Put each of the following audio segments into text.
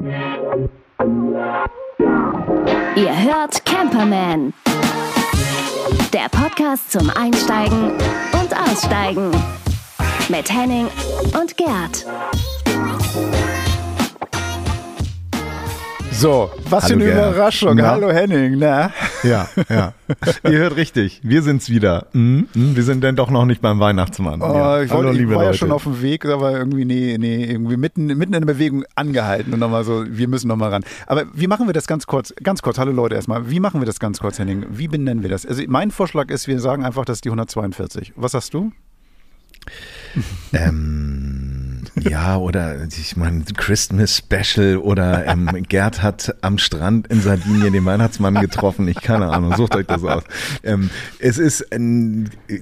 Ihr hört Camperman. Der Podcast zum Einsteigen und Aussteigen. Mit Henning und Gerd. So, was Hallo, für eine Gerd. Überraschung. Na? Hallo Henning, na? Ja, ja. Ihr hört richtig. Wir sind's wieder. Mhm, mhm, Wir sind denn doch noch nicht beim Weihnachtsmann. Oh, ja. ich, wollte, Hallo, ich war ja schon auf dem Weg, aber irgendwie, nee, nee, irgendwie mitten, mitten in der Bewegung angehalten und nochmal so, wir müssen nochmal ran. Aber wie machen wir das ganz kurz? Ganz kurz, hallo Leute erstmal. Wie machen wir das ganz kurz, Henning? Wie benennen wir das? Also mein Vorschlag ist, wir sagen einfach, das ist die 142. Was sagst du? Ähm, ja, oder ich meine, Christmas Special oder ähm, Gerd hat am Strand in Sardinien den Weihnachtsmann getroffen. Ich keine Ahnung, sucht euch das aus. Ähm, es ist,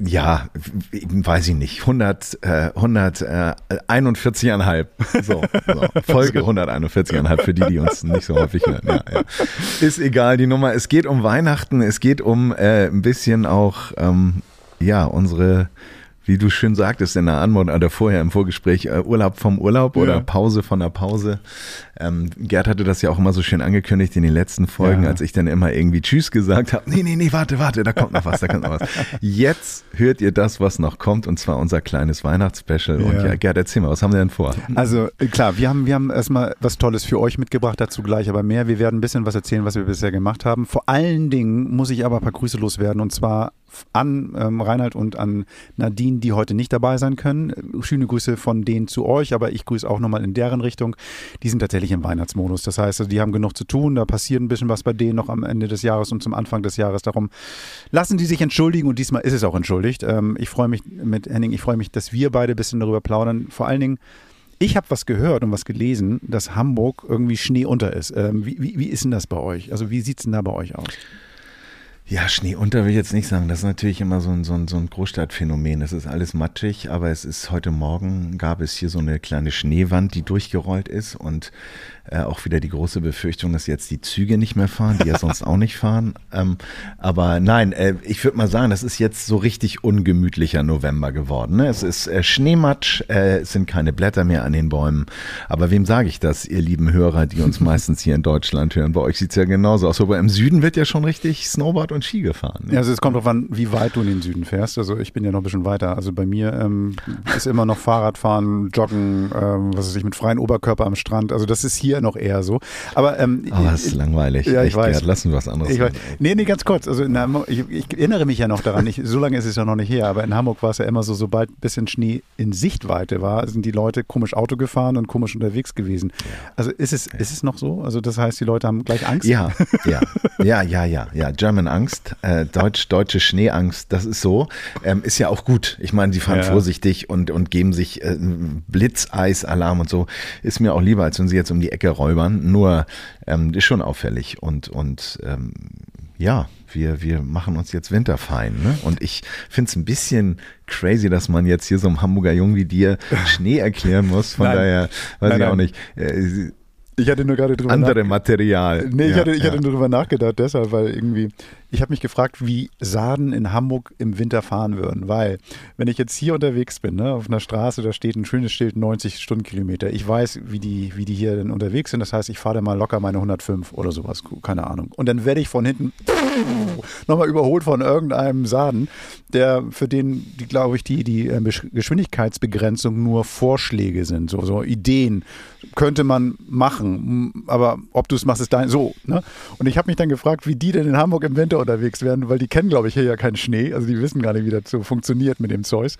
ja, weiß ich nicht, 100, äh, 141,5. So, so, Folge 141,5 für die, die uns nicht so häufig hören. Ja, ja. Ist egal, die Nummer. Es geht um Weihnachten, es geht um äh, ein bisschen auch, ähm, ja, unsere wie du schön sagtest in der Anmod oder vorher im Vorgespräch, äh, Urlaub vom Urlaub oder Ja. Pause von der Pause. Ähm, Gerd hatte das ja auch immer so schön angekündigt in den letzten Folgen, Ja. als ich dann immer irgendwie Tschüss gesagt habe. Nee, nee, nee, warte, warte, da kommt noch was, da kommt noch was. Jetzt hört ihr das, was noch kommt, und zwar unser kleines Weihnachtsspecial. Und Ja. ja, Gerd, erzähl mal, was haben wir denn vor? Also äh, klar, wir haben, wir haben erstmal was Tolles für euch mitgebracht, dazu gleich aber mehr. Wir werden ein bisschen was erzählen, was wir bisher gemacht haben. Vor allen Dingen muss ich aber ein paar Grüße loswerden und zwar an ähm, Reinhard und an Nadine, die heute nicht dabei sein können. Äh, Schöne Grüße von denen zu euch, aber ich grüße auch nochmal in deren Richtung. Die sind tatsächlich im Weihnachtsmodus. Das heißt, also die haben genug zu tun, da passiert ein bisschen was bei denen noch am Ende des Jahres und zum Anfang des Jahres. Darum lassen die sich entschuldigen und diesmal ist es auch entschuldigt. Ähm, ich freue mich mit Henning, ich freue mich, dass wir beide ein bisschen darüber plaudern. Vor allen Dingen, ich habe was gehört und was gelesen, dass Hamburg irgendwie Schnee unter ist. Ähm, wie, wie, wie ist denn das bei euch? Also wie sieht es denn da bei euch aus? Ja, Schnee unter will ich jetzt nicht sagen. Das ist natürlich immer so ein, so ein, so ein Großstadtphänomen. Es ist alles matschig, aber es ist heute Morgen gab es hier so eine kleine Schneewand, die durchgerollt ist und äh, auch wieder die große Befürchtung, dass jetzt die Züge nicht mehr fahren, die ja sonst auch nicht fahren. Ähm, aber nein, äh, ich würde mal sagen, das ist jetzt so richtig ungemütlicher November geworden. Ne? Es ist äh, Schneematsch, äh, es sind keine Blätter mehr an den Bäumen. Aber wem sage ich das, ihr lieben Hörer, die uns meistens hier in Deutschland hören? Bei euch sieht's ja genauso aus. Aber im Süden wird ja schon richtig Snowboard und Ski gefahren. Ja, also es kommt darauf an, wie weit du in den Süden fährst. Also ich bin ja noch ein bisschen weiter. Also bei mir ähm, ist immer noch Fahrradfahren, Joggen, ähm, was weiß ich, mit freiem Oberkörper am Strand. Also das ist hier noch eher so. Aber ähm, Aber das Oh, ist langweilig. Ja, ich Echt, weiß. Gerd, lassen wir was anderes. Ich weiß, nee, nee, ganz kurz. Also in Hamburg, ich, ich erinnere mich ja noch daran, ich, so lange ist es ja noch nicht her, aber in Hamburg war es ja immer so, sobald ein bisschen Schnee in Sichtweite war, sind die Leute komisch Auto gefahren und komisch unterwegs gewesen. Also ist es, ist es noch so? Also das heißt, die Leute haben gleich Angst? Ja, ja, ja, ja, ja, ja. German Angst, äh, Deutsch, deutsche Schneeangst, das ist so. Ähm, ist ja auch gut. Ich meine, die fahren Ja. vorsichtig und, und geben sich äh, Blitzeisalarm und so. Ist mir auch lieber, als wenn sie jetzt um die Ecke räubern. Nur ähm, ist schon auffällig und, und ähm, ja, wir, wir machen uns jetzt winterfein. Ne? Und ich finde es ein bisschen crazy, dass man jetzt hier so einem Hamburger Jungen wie dir Schnee erklären muss. Von Nein. daher weiß Nein, ich auch nein. nicht. Äh, Ich hatte nur gerade drüber andere Material. Nee, ich, Ja, hatte, ich ja. hatte nur drüber nachgedacht, deshalb, weil irgendwie, ich habe mich gefragt, wie Sarden in Hamburg im Winter fahren würden. Weil, wenn ich jetzt hier unterwegs bin, ne, auf einer Straße, da steht ein schönes Schild 90 Stundenkilometer. Ich weiß, wie die, wie die hier denn unterwegs sind. Das heißt, ich fahre da mal locker meine 105 oder sowas, keine Ahnung. Und dann werde ich von hinten nochmal überholt von irgendeinem Sarden, der für den, die glaube ich, die, die äh, Geschwindigkeitsbegrenzung nur Vorschläge sind, so, so Ideen könnte man machen, aber ob du es machst, ist dein so. Ne? Und ich habe mich dann gefragt, wie die denn in Hamburg im Winter unterwegs werden, weil die kennen, glaube ich, hier ja keinen Schnee, also die wissen gar nicht, wie das so funktioniert mit dem Zeus.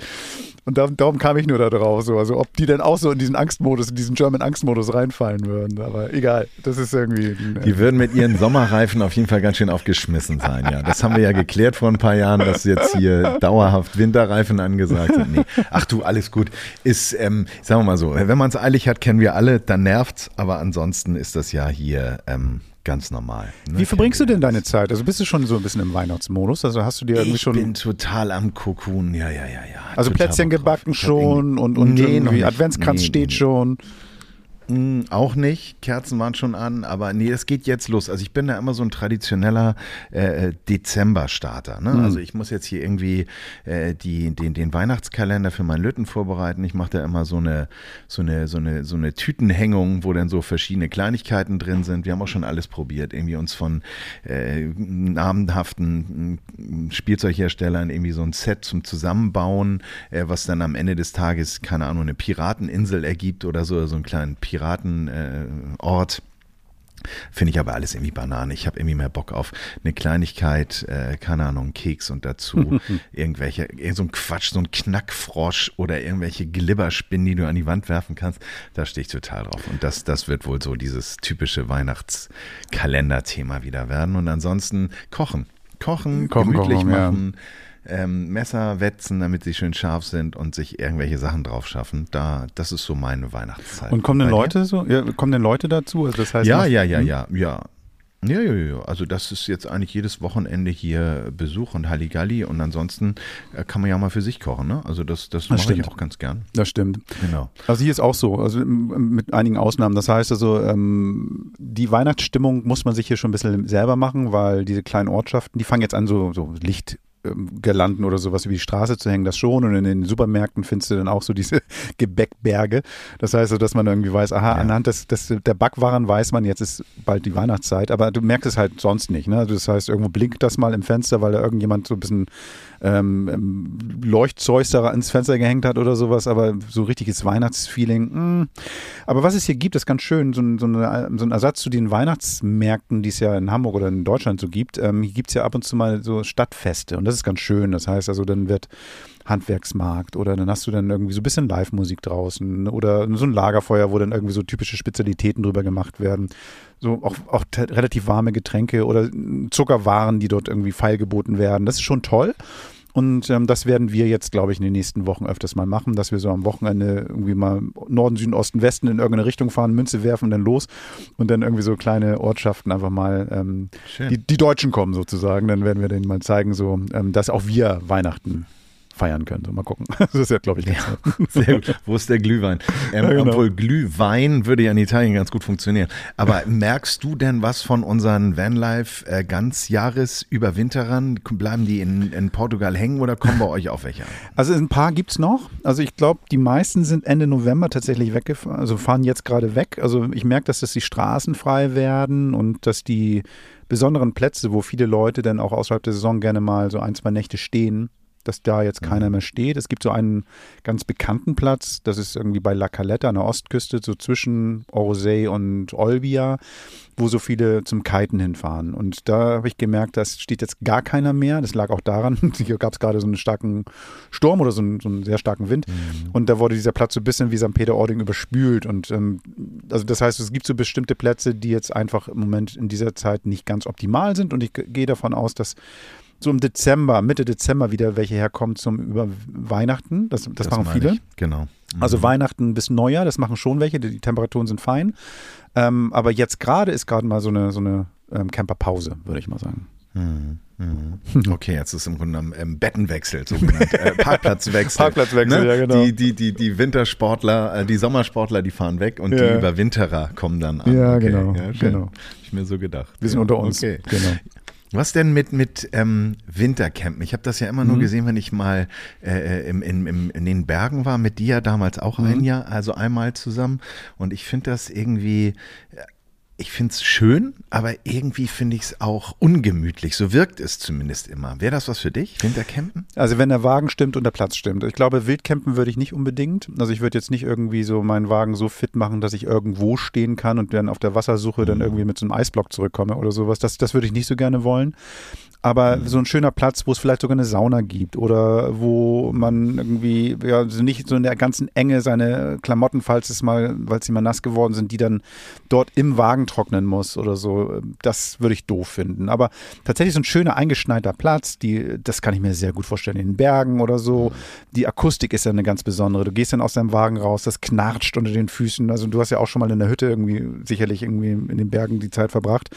Und da, darum kam ich nur da drauf, so. also ob die denn auch so in diesen Angstmodus, in diesen German Angstmodus reinfallen würden, aber egal, das ist irgendwie... ein, äh, Die würden mit ihren Sommerreifen auf jeden Fall ganz schön aufgeschmissen sein, ja. Das haben wir ja geklärt vor ein paar Jahren, dass jetzt hier dauerhaft Winterreifen angesagt sind. Nee. Ach du, alles gut. Ist, ähm, sagen wir mal so, wenn man es eilig hat, kennen wir alle, dann nervt's, aber ansonsten ist das ja hier ähm, ganz normal. ne? Wie verbringst du denn deine Zeit? Also bist du schon so ein bisschen im Weihnachtsmodus? Also hast du dir irgendwie Ich schon. bin total am Kokun, ja, ja, ja, ja. also Total Plätzchen gebacken Ich schon und, und Nee, irgendwie. Adventskranz Nee, steht nee. schon. Mm, auch nicht. Kerzen waren schon an, aber nee, es geht jetzt los. Also ich bin da immer so ein traditioneller äh, Dezember-Starter. Ne? Mhm. Also ich muss jetzt hier irgendwie äh, die, den, den Weihnachtskalender für meinen Lütten vorbereiten. Ich mache da immer so eine, so, eine, so, eine, so eine Tütenhängung, wo dann so verschiedene Kleinigkeiten drin sind. Wir haben auch schon alles probiert. Irgendwie uns von äh, namenhaften mm, Spielzeugherstellern irgendwie so ein Set zum Zusammenbauen, äh, was dann am Ende des Tages, keine Ahnung, eine Pirateninsel ergibt oder so, so einen kleinen Piraten Piratenort. Finde ich aber alles irgendwie Banane. Ich habe irgendwie mehr Bock auf eine Kleinigkeit, äh, keine Ahnung, Keks und dazu irgendwelche, irgend so ein Quatsch, so ein Knackfrosch oder irgendwelche Glibberspinnen, die du an die Wand werfen kannst. Da stehe ich total drauf. Und das, das wird wohl so dieses typische Weihnachtskalender-Thema wieder werden. Und ansonsten kochen. Kochen, kochen gemütlich kochen, machen. Ja ähm, Messer wetzen, damit sie schön scharf sind und sich irgendwelche Sachen drauf schaffen. Da, das ist so meine Weihnachtszeit. Und kommen denn Leute so? Ja, kommen denn Leute dazu? Also das heißt ja, ja, ja, hm? ja, ja. Ja, ja, ja. Also das ist jetzt eigentlich jedes Wochenende hier Besuch und Halligalli und ansonsten äh, kann man ja mal für sich kochen. Ne? Also das, das, das mache ich auch ganz gern. Das stimmt. Genau. Also hier ist auch so, also mit einigen Ausnahmen. Das heißt also, ähm, die Weihnachtsstimmung muss man sich hier schon ein bisschen selber machen, weil diese kleinen Ortschaften, die fangen jetzt an, so, so Licht Girlanden oder sowas über die Straße zu hängen, das schon. Und in den Supermärkten findest du dann auch so diese Gebäckberge. Das heißt so, dass man irgendwie weiß, aha, ja. anhand des, des, der Backwaren weiß man, jetzt ist bald die Weihnachtszeit, aber du merkst es halt sonst nicht. Ne? Das heißt, irgendwo blinkt das mal im Fenster, weil da irgendjemand so ein bisschen ähm, ähm Leuchtzeug da ins Fenster gehängt hat oder sowas, aber so richtiges Weihnachtsfeeling. Mh. Hm. Aber was es hier gibt, ist ganz schön, so ein, so, eine, so ein Ersatz zu den Weihnachtsmärkten, die es ja in Hamburg oder in Deutschland so gibt. Ähm, hier gibt es ja ab und zu mal so Stadtfeste und das ist ganz schön. Das heißt also, dann wird Handwerksmarkt oder dann hast du dann irgendwie so ein bisschen Live-Musik draußen oder so ein Lagerfeuer, wo dann irgendwie so typische Spezialitäten drüber gemacht werden. So auch, auch relativ warme Getränke oder Zuckerwaren, die dort irgendwie feilgeboten werden. Das ist schon toll. Und ähm, das werden wir jetzt, glaube ich, in den nächsten Wochen öfters mal machen, dass wir so am Wochenende irgendwie mal Norden, Süden, Osten, Westen in irgendeine Richtung fahren, Münze werfen, dann los und dann irgendwie so kleine Ortschaften einfach mal ähm, die, die, Deutschen kommen sozusagen. Dann werden wir denen mal zeigen, so ähm, dass auch wir Weihnachten feiern könnte. Mal gucken. Das ist ja, glaube ich, ganz ja, Sehr gut. Wo ist der Glühwein? Ähm, ja, genau. Obwohl Glühwein würde ja in Italien ganz gut funktionieren. Aber merkst du denn was von unseren Vanlife äh, Ganzjahresüberwinterern? Bleiben die in, in Portugal hängen oder kommen bei euch auch welche Also ein paar gibt es noch. Also ich glaube, die meisten sind Ende November tatsächlich weggefahren, also fahren jetzt gerade weg. Also ich merke, dass das die Straßen frei werden und dass die besonderen Plätze, wo viele Leute dann auch außerhalb der Saison gerne mal so ein, zwei Nächte stehen, dass da jetzt keiner mhm. mehr steht. Es gibt so einen ganz bekannten Platz, das ist irgendwie bei La Caletta an der Ostküste, so zwischen Orsay und Olbia, wo so viele zum Kiten hinfahren. Und da habe ich gemerkt, da steht jetzt gar keiner mehr. Das lag auch daran, hier gab es gerade so einen starken Sturm oder so einen, so einen sehr starken Wind. Mhm. Und da wurde dieser Platz so ein bisschen wie St. Peter-Ording überspült. Und ähm, also das heißt, es gibt so bestimmte Plätze, die jetzt einfach im Moment in dieser Zeit nicht ganz optimal sind. Und ich gehe davon aus, dass so im Dezember, Mitte Dezember wieder welche herkommen zum über Weihnachten. Das, das, das machen viele. Ich. Genau. Mhm. Also Weihnachten bis Neujahr, das machen schon welche. Die, Temperaturen sind fein. Ähm, aber jetzt gerade ist gerade mal so eine, so eine ähm, Camperpause, würde ich mal sagen. Mhm. Mhm. Okay, jetzt ist im Grunde ähm, Bettenwechsel, sogenannt. äh, Parkplatzwechsel. Parkplatzwechsel, ne? ja, genau. Die, die, die, die Wintersportler, äh, die Sommersportler, die fahren weg und ja. die Überwinterer kommen dann an. Ja, okay. genau. Ja, genau. Hab ich mir so gedacht. Wir sind ja. unter uns. Okay. Genau. Was denn mit, mit ähm, Wintercampen? Ich habe das ja immer nur mhm. gesehen, wenn ich mal äh, äh im, im, im, in den Bergen war, mit dir damals auch mhm. ein Jahr, also einmal zusammen. Und ich finde das irgendwie ich finde es schön, aber irgendwie finde ich es auch ungemütlich. So wirkt es zumindest immer. Wäre das was für dich, Wintercampen? Also wenn der Wagen stimmt und der Platz stimmt. Ich glaube, Wildcampen würde ich nicht unbedingt. Also ich würde jetzt nicht irgendwie so meinen Wagen so fit machen, dass ich irgendwo stehen kann und dann auf der Wassersuche mhm. dann irgendwie mit so einem Eisblock zurückkomme oder sowas. Das, das würde ich nicht so gerne wollen aber mhm. so ein schöner Platz, wo es vielleicht sogar eine Sauna gibt oder wo man irgendwie ja, nicht so in der ganzen Enge seine Klamotten, falls es mal, weil sie mal nass geworden sind, die dann dort im Wagen Wagen trocknen muss oder so, das würde ich doof finden. Aber tatsächlich so ein schöner eingeschneiter Platz, die, das kann ich mir sehr gut vorstellen. In den Bergen oder so. Die Akustik ist ja eine ganz besondere. Du gehst dann aus deinem Wagen raus, das knarscht unter den Füßen. Also du hast ja auch schon mal in der Hütte irgendwie sicherlich irgendwie in den Bergen die Zeit verbracht.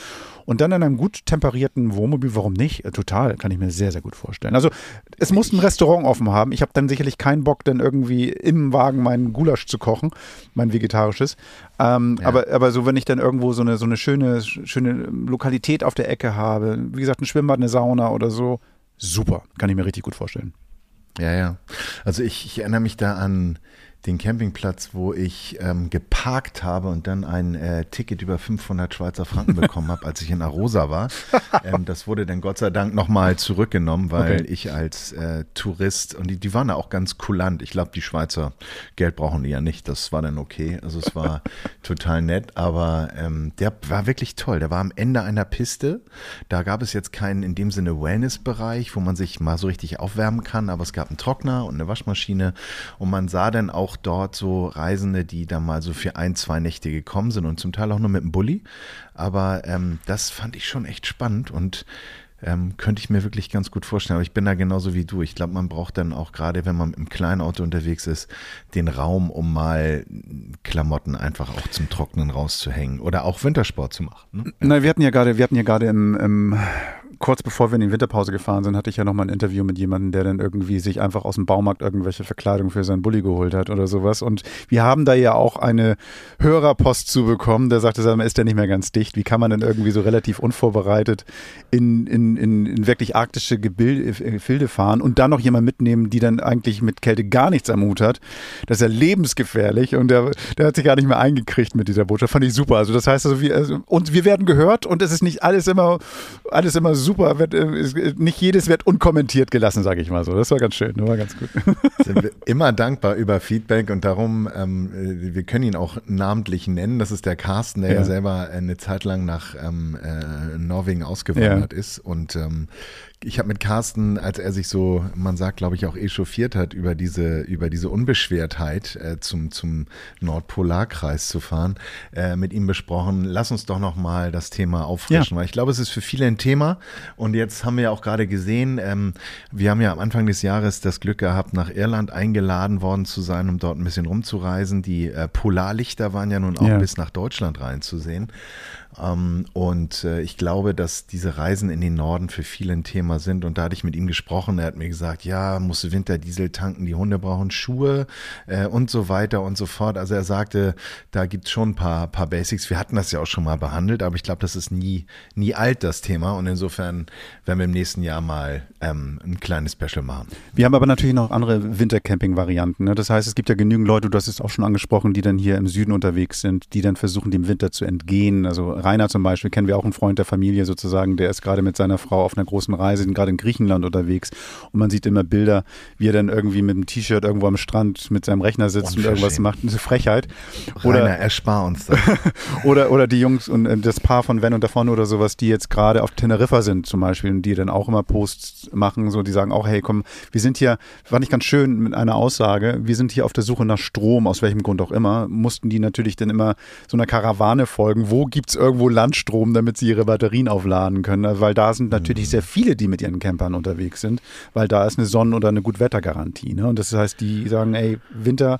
Und dann in einem gut temperierten Wohnmobil, warum nicht? Äh, total, kann ich mir sehr, sehr gut vorstellen. Also es muss ein Restaurant offen haben. Ich habe dann sicherlich keinen Bock, dann irgendwie im Wagen meinen Gulasch zu kochen, mein vegetarisches. Ähm, ja. aber, aber so, wenn ich dann irgendwo so eine, so eine schöne, schöne Lokalität auf der Ecke habe, wie gesagt, ein Schwimmbad, eine Sauna oder so, super, kann ich mir richtig gut vorstellen. Ja, ja. Also ich, ich erinnere mich da an den Campingplatz, wo ich ähm, geparkt habe und dann ein äh, Ticket über 500 Schweizer Franken bekommen habe, als ich in Arosa war. Ähm, das wurde dann Gott sei Dank nochmal zurückgenommen, weil okay. ich als äh, Tourist, und die, die waren da auch ganz kulant. Ich glaube, die Schweizer Geld brauchen die ja nicht. Das war dann okay. Also es war total nett, aber ähm, der war wirklich toll. Der war am Ende einer Piste. Da gab es jetzt keinen in dem Sinne Wellness-Bereich, wo man sich mal so richtig aufwärmen kann, aber es gab einen Trockner und eine Waschmaschine und man sah dann auch auch dort so Reisende, die da mal so für ein, zwei Nächte gekommen sind und zum Teil auch nur mit dem Bulli. Aber ähm, das fand ich schon echt spannend und ähm, könnte ich mir wirklich ganz gut vorstellen. Aber ich bin da genauso wie du. Ich glaube, man braucht dann auch gerade, wenn man mit einem kleinen Auto unterwegs ist, den Raum, um mal Klamotten einfach auch zum Trocknen rauszuhängen oder auch Wintersport zu machen. Ne? Nein, wir hatten ja gerade, wir hatten ja gerade im, im kurz bevor wir in die Winterpause gefahren sind, hatte ich ja nochmal ein Interview mit jemandem, der dann irgendwie sich einfach aus dem Baumarkt irgendwelche Verkleidung für seinen Bulli geholt hat oder sowas. Und wir haben da ja auch eine Hörerpost zu bekommen, der sagte, ist der nicht mehr ganz dicht. Wie kann man denn irgendwie so relativ unvorbereitet in, in, in, in wirklich arktische Gefilde fahren und dann noch jemand mitnehmen, die dann eigentlich mit Kälte gar nichts am Hut hat? Das ist ja lebensgefährlich und der, der hat sich gar nicht mehr eingekriegt mit dieser Botschaft. Fand ich super. Also das heißt also, wir, also, und wir werden gehört und es ist nicht alles immer, alles immer super super. Wird, äh, nicht jedes wird unkommentiert gelassen, sage ich mal so. Das war ganz schön, das war ganz gut. Sind wir immer dankbar über Feedback und darum, ähm, äh, wir können ihn auch namentlich nennen. Das ist der Carsten, der ja, ja selber eine Zeit lang nach ähm, äh, Norwegen ausgewandert ja. ist und ähm, ich habe mit Carsten, als er sich so, man sagt, glaube ich, auch echauffiert hat, über diese, über diese Unbeschwertheit äh, zum, zum Nordpolarkreis zu fahren, äh, mit ihm besprochen, lass uns doch nochmal das Thema auffrischen, ja. weil ich glaube, es ist für viele ein Thema. Und jetzt haben wir ja auch gerade gesehen, ähm, wir haben ja am Anfang des Jahres das Glück gehabt, nach Irland eingeladen worden zu sein, um dort ein bisschen rumzureisen. Die äh, Polarlichter waren ja nun auch ja. bis nach Deutschland reinzusehen. Ähm, und äh, ich glaube, dass diese Reisen in den Norden für viele ein Thema sind. Und da hatte ich mit ihm gesprochen. Er hat mir gesagt, ja, musst Winterdiesel tanken, die Hunde brauchen Schuhe äh, und so weiter und so fort. Also er sagte, da gibt es schon ein paar, paar Basics. Wir hatten das ja auch schon mal behandelt, aber ich glaube, das ist nie, nie alt, das Thema. Und insofern werden wir im nächsten Jahr mal ähm, ein kleines Special machen. Wir haben aber natürlich noch andere Wintercamping-Varianten. Ne? Das heißt, es gibt ja genügend Leute, du hast es auch schon angesprochen, die dann hier im Süden unterwegs sind, die dann versuchen, dem Winter zu entgehen. Also Rainer zum Beispiel, kennen wir auch einen Freund der Familie sozusagen, der ist gerade mit seiner Frau auf einer großen Reise, sind gerade in Griechenland unterwegs und man sieht immer Bilder, wie er dann irgendwie mit einem T-Shirt irgendwo am Strand mit seinem Rechner sitzt und irgendwas macht. Eine Frechheit. Oder Rainer, erspar uns das. oder, oder die Jungs und äh, das Paar von Van und davon oder sowas, die jetzt gerade auf Teneriffa sind zum Beispiel und die dann auch immer Posts machen, so die sagen auch, hey komm, wir sind hier, fand ich ganz schön mit einer Aussage, wir sind hier auf der Suche nach Strom, aus welchem Grund auch immer, mussten die natürlich dann immer so einer Karawane folgen, wo gibt es irgendwo Landstrom, damit sie ihre Batterien aufladen können. Weil da sind natürlich mhm. sehr viele, die mit ihren Campern unterwegs sind, weil da ist eine Sonnen- oder eine Gutwettergarantie. Ne? Und das heißt, die sagen, ey, Winter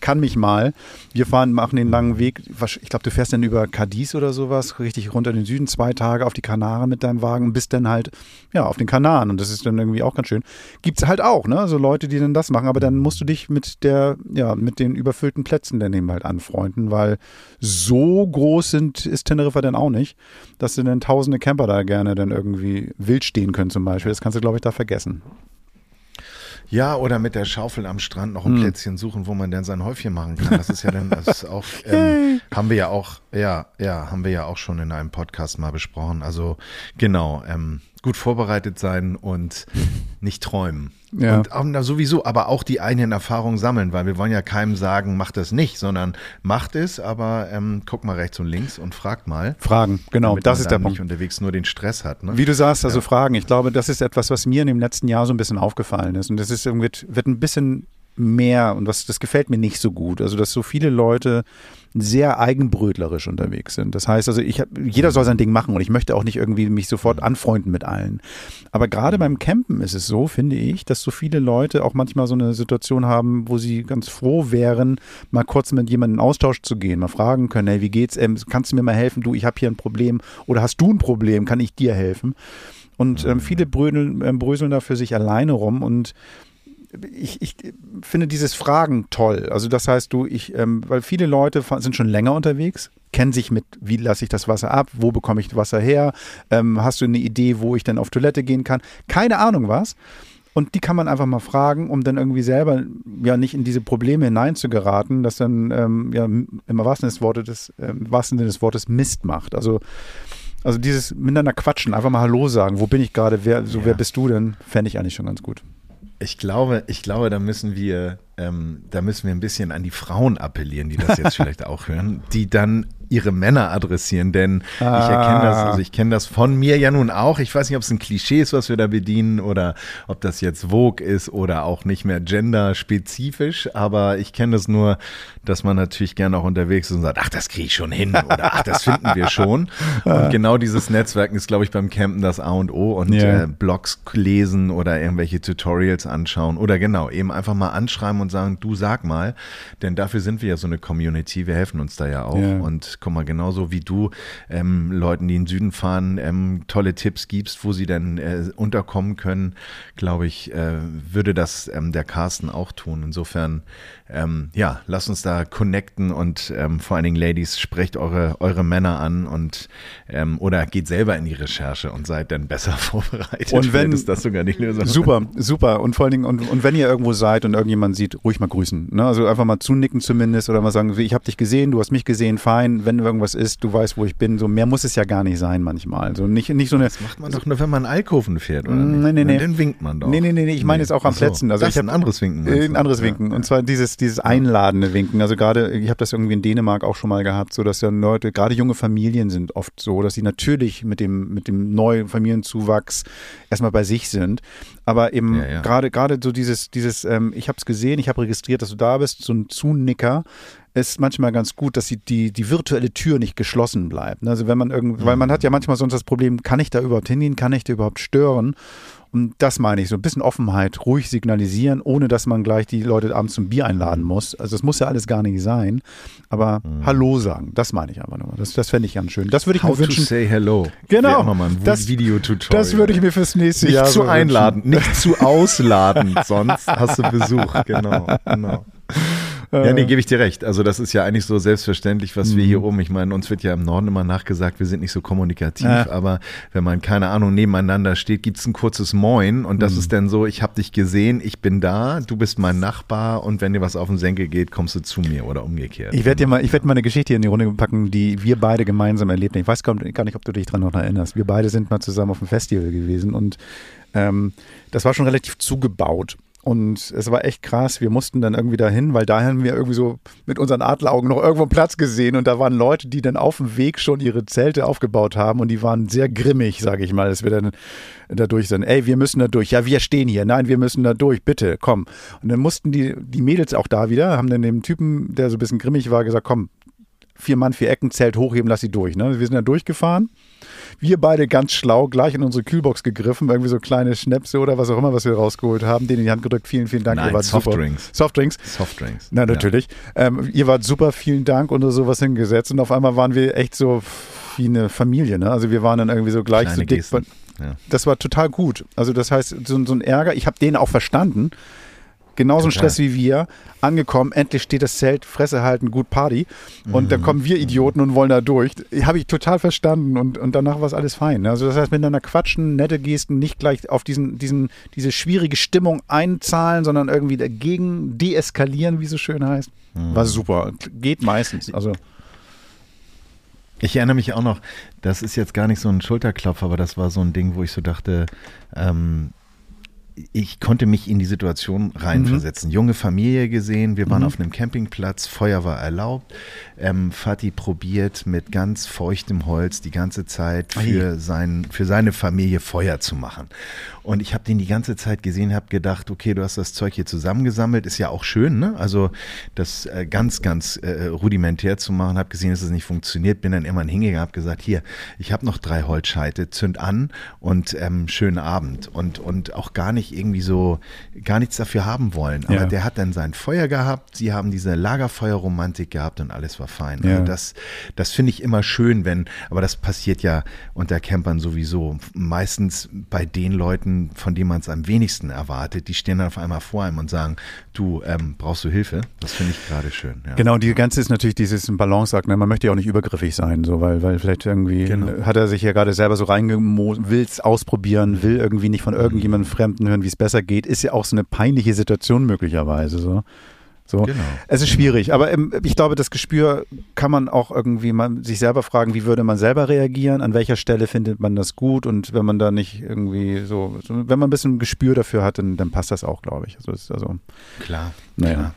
kann mich mal. Wir fahren, machen den langen Weg. Ich glaube, du fährst dann über Cadiz oder sowas, richtig runter in den Süden, zwei Tage auf die Kanaren mit deinem Wagen und bist dann halt, ja, auf den Kanaren. Und das ist dann irgendwie auch ganz schön. Gibt es halt auch, ne? So Leute, die dann das machen. Aber dann musst du dich mit der, ja, mit den überfüllten Plätzen dann eben halt anfreunden, weil so groß sind, ist Teneriffa dann auch nicht, dass du dann tausende Camper da gerne dann irgendwie wild stehen können zum Beispiel. Das kannst du, glaube ich, da vergessen. Ja, oder mit der Schaufel am Strand noch ein hm. Plätzchen suchen, wo man dann sein Häufchen machen kann. Das ist ja dann, das ist auch, ähm, haben wir ja auch, ja, ja, haben wir ja auch schon in einem Podcast mal besprochen. Also genau, ähm, gut vorbereitet sein und nicht träumen. Ja. Und auch, sowieso, aber auch die eigenen Erfahrungen sammeln, weil wir wollen ja keinem sagen, macht das nicht, sondern macht es, aber ähm, guck mal rechts und links und fragt mal. Fragen, genau, das ist der Punkt. nicht unterwegs nur den Stress hat. Ne? Wie du sagst, also ja. Fragen. Ich glaube, das ist etwas, was mir in dem letzten Jahr so ein bisschen aufgefallen ist. Und das ist, wird, wird ein bisschen mehr und was das gefällt mir nicht so gut. Also dass so viele Leute sehr eigenbrötlerisch unterwegs sind. Das heißt also, ich hab, jeder soll sein Ding machen und ich möchte auch nicht irgendwie mich sofort mhm. anfreunden mit allen. Aber gerade beim Campen ist es so, finde ich, dass so viele Leute auch manchmal so eine Situation haben, wo sie ganz froh wären, mal kurz mit jemandem in Austausch zu gehen, mal fragen können, hey, wie geht's? Ähm, kannst du mir mal helfen? Du, ich habe hier ein Problem oder hast du ein Problem? Kann ich dir helfen? Und ähm, viele brödeln, äh, bröseln da für sich alleine rum und ich, ich finde dieses Fragen toll. Also das heißt, du, ich, ähm, weil viele Leute sind schon länger unterwegs, kennen sich mit, wie lasse ich das Wasser ab, wo bekomme ich Wasser her, ähm, hast du eine Idee, wo ich dann auf Toilette gehen kann, keine Ahnung was. Und die kann man einfach mal fragen, um dann irgendwie selber ja nicht in diese Probleme hineinzugeraten, dass dann ähm, ja im wahrsten Sinne des Wortes, äh, des Wortes Mist macht. Also also dieses miteinander quatschen, einfach mal Hallo sagen, wo bin ich gerade, wer, so ja. wer bist du denn, fände ich eigentlich schon ganz gut. Ich glaube, ich glaube, da müssen wir, ähm, da müssen wir ein bisschen an die Frauen appellieren, die das jetzt vielleicht auch hören, die dann ihre Männer adressieren, denn ah. ich erkenne das, also ich kenne das von mir ja nun auch. Ich weiß nicht, ob es ein Klischee ist, was wir da bedienen oder ob das jetzt Vogue ist oder auch nicht mehr genderspezifisch, aber ich kenne das nur, dass man natürlich gerne auch unterwegs ist und sagt, ach, das kriege ich schon hin oder ach, das finden wir schon. Und genau dieses Netzwerken ist, glaube ich, beim Campen das A und O und yeah. äh, Blogs lesen oder irgendwelche Tutorials anschauen oder genau, eben einfach mal anschreiben und sagen, du sag mal, denn dafür sind wir ja so eine Community, wir helfen uns da ja auch yeah. und guck mal, genauso wie du ähm, Leuten, die in den Süden fahren, ähm, tolle Tipps gibst, wo sie dann äh, unterkommen können, glaube ich, äh, würde das ähm, der Carsten auch tun. Insofern, ähm, ja, lass uns da connecten und ähm, vor allen Dingen, Ladies, sprecht eure, eure Männer an und ähm, oder geht selber in die Recherche und seid dann besser vorbereitet. Und wenn ist das sogar die Lösung. Super, super. Und vor allen Dingen, und, und wenn ihr irgendwo seid und irgendjemand sieht, ruhig mal grüßen. Ne? Also einfach mal zunicken zumindest oder mal sagen, ich habe dich gesehen, du hast mich gesehen, fein. Wenn irgendwas ist, du weißt, wo ich bin. So mehr muss es ja gar nicht sein manchmal. Also nicht, nicht so eine. Das macht man doch nur, wenn man Alkoven fährt, oder? Nee, nee, nee. Dann winkt man doch. Nee, nee, nee, ich meine jetzt auch am Plätzen. Also das ich habe ein anderes Winken. Ein anderes Winken. Ja. Und zwar dieses, dieses einladende Winken. Also gerade, ich habe das irgendwie in Dänemark auch schon mal gehabt, so dass ja Leute, gerade junge Familien sind oft so, dass sie natürlich mit dem, mit dem neuen Familienzuwachs erstmal bei sich sind. Aber eben ja, ja. gerade, gerade so dieses, dieses, ähm, ich habe es gesehen, ich habe registriert, dass du da bist, so ein Zunicker, ist manchmal ganz gut, dass die, die, die virtuelle Tür nicht geschlossen bleibt. Also wenn man irgend, weil man hat ja manchmal sonst das Problem, kann ich da überhaupt hingehen, kann ich da überhaupt stören? Und das meine ich, so ein bisschen Offenheit, ruhig signalisieren, ohne dass man gleich die Leute abends zum Bier einladen muss. Also das muss ja alles gar nicht sein. Aber mhm. Hallo sagen, das meine ich einfach nur. Das, das fände ich ganz schön. Das würde ich How mir wünschen. To say hello. Genau. Mal ein das, Videotutorial. Das würde ich mir fürs nächste nicht Jahr zu so einladen, nicht zu ausladen, sonst hast du Besuch. Genau, genau. Ja, nee, gebe ich dir recht. Also das ist ja eigentlich so selbstverständlich, was mhm. wir hier oben, ich meine, uns wird ja im Norden immer nachgesagt, wir sind nicht so kommunikativ, ja. aber wenn man, keine Ahnung, nebeneinander steht, gibt es ein kurzes Moin und das mhm. ist dann so, ich habe dich gesehen, ich bin da, du bist mein Nachbar und wenn dir was auf den Senkel geht, kommst du zu mir oder umgekehrt. Ich werde dir mal, ich werde mal eine Geschichte hier in die Runde packen, die wir beide gemeinsam erlebt haben. Ich weiß gar nicht, ob du dich dran noch erinnerst. Wir beide sind mal zusammen auf dem Festival gewesen und ähm, das war schon relativ zugebaut. Und es war echt krass. Wir mussten dann irgendwie dahin, weil da haben wir irgendwie so mit unseren Adleraugen noch irgendwo einen Platz gesehen. Und da waren Leute, die dann auf dem Weg schon ihre Zelte aufgebaut haben. Und die waren sehr grimmig, sage ich mal, dass wir dann da durch sind. Ey, wir müssen da durch. Ja, wir stehen hier. Nein, wir müssen da durch. Bitte, komm. Und dann mussten die, die Mädels auch da wieder, haben dann dem Typen, der so ein bisschen grimmig war, gesagt, komm, vier Mann, vier Ecken, Zelt hochheben, lass sie durch. Ne? Wir sind da durchgefahren wir beide ganz schlau gleich in unsere Kühlbox gegriffen, irgendwie so kleine Schnäpse oder was auch immer, was wir rausgeholt haben, denen in die Hand gedrückt. Vielen, vielen Dank. Nein, ihr wart Softdrinks. Super. Softdrinks. Softdrinks. Na, natürlich. Ja. Ähm, ihr wart super, vielen Dank und sowas hingesetzt. Und auf einmal waren wir echt so wie eine Familie. Ne? Also wir waren dann irgendwie so gleich Kleine so dick. Ja. Das war total gut. Also das heißt, so, so ein Ärger, ich habe den auch verstanden genauso ein Stress wie wir, angekommen, endlich steht das Zelt, Fresse halten, gut Party. Und mhm. dann kommen wir Idioten und wollen da durch. Habe ich total verstanden und, und danach war es alles fein. Also das heißt, miteinander quatschen, nette Gesten, nicht gleich auf diesen, diesen, diese schwierige Stimmung einzahlen, sondern irgendwie dagegen deeskalieren, wie es so schön heißt. Mhm. War super. Geht meistens. Also. Ich erinnere mich auch noch, das ist jetzt gar nicht so ein Schulterklopf, aber das war so ein Ding, wo ich so dachte, ähm, ich konnte mich in die Situation reinversetzen. Mhm. Junge Familie gesehen, wir waren mhm. auf einem Campingplatz, Feuer war erlaubt. Ähm, Fatih probiert mit ganz feuchtem Holz die ganze Zeit für, sein, für seine Familie Feuer zu machen. Und ich habe den die ganze Zeit gesehen, habe gedacht, okay, du hast das Zeug hier zusammengesammelt, ist ja auch schön, ne? Also das äh, ganz, ganz äh, rudimentär zu machen, habe gesehen, dass es nicht funktioniert, bin dann immer hingegangen, habe gesagt, hier, ich habe noch drei Holzscheite, zünd an und ähm, schönen Abend. Und, und auch gar nicht irgendwie so, gar nichts dafür haben wollen. Aber ja. der hat dann sein Feuer gehabt, sie haben diese Lagerfeuerromantik gehabt und alles war fein. Ja. Also das, das finde ich immer schön, wenn, aber das passiert ja unter Campern sowieso. Meistens bei den Leuten, von denen man es am wenigsten erwartet, die stehen dann auf einmal vor einem und sagen, du, ähm, brauchst du Hilfe? Das finde ich gerade schön. Ja. Genau, die ganze ist natürlich dieses Balanceakt, ne? man möchte ja auch nicht übergriffig sein, so, weil, weil vielleicht irgendwie genau. hat er sich ja gerade selber so reingemost, will es ausprobieren, will irgendwie nicht von irgendjemandem Fremden hören, wie es besser geht, ist ja auch so eine peinliche Situation möglicherweise, so. So. Genau. Es ist schwierig, aber ähm, ich glaube, das Gespür kann man auch irgendwie mal sich selber fragen, wie würde man selber reagieren, an welcher Stelle findet man das gut und wenn man da nicht irgendwie so, so wenn man ein bisschen Gespür dafür hat, dann, dann passt das auch, glaube ich. Also, also klar, naja. Klar.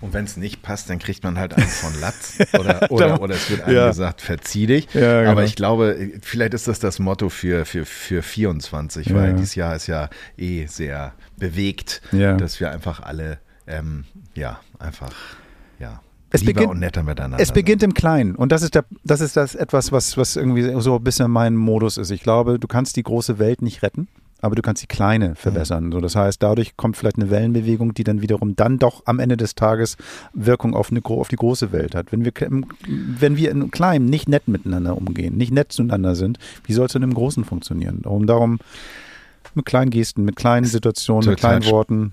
Und wenn es nicht passt, dann kriegt man halt einen von Latz oder, oder, oder es wird einem ja. gesagt, verzieh dich. Ja, genau. Aber ich glaube, vielleicht ist das das Motto für, für, für 24, ja. weil dieses Jahr ist ja eh sehr bewegt, dass wir einfach alle ähm, ja, einfach, ja. Es beginnt, und netter miteinander. Es beginnt im Kleinen. Und das ist, der, das ist das etwas, was, was irgendwie so ein bisschen mein Modus ist. Ich glaube, du kannst die große Welt nicht retten, aber du kannst die kleine verbessern. Mhm. So, das heißt, dadurch kommt vielleicht eine Wellenbewegung, die dann wiederum dann doch am Ende des Tages Wirkung auf, eine, auf die große Welt hat. Wenn wir, wenn wir im Kleinen nicht nett miteinander umgehen, nicht nett zueinander sind, wie soll es denn im Großen funktionieren? Darum, darum mit kleinen Gesten, mit kleinen Situationen, mit kleinen Worten.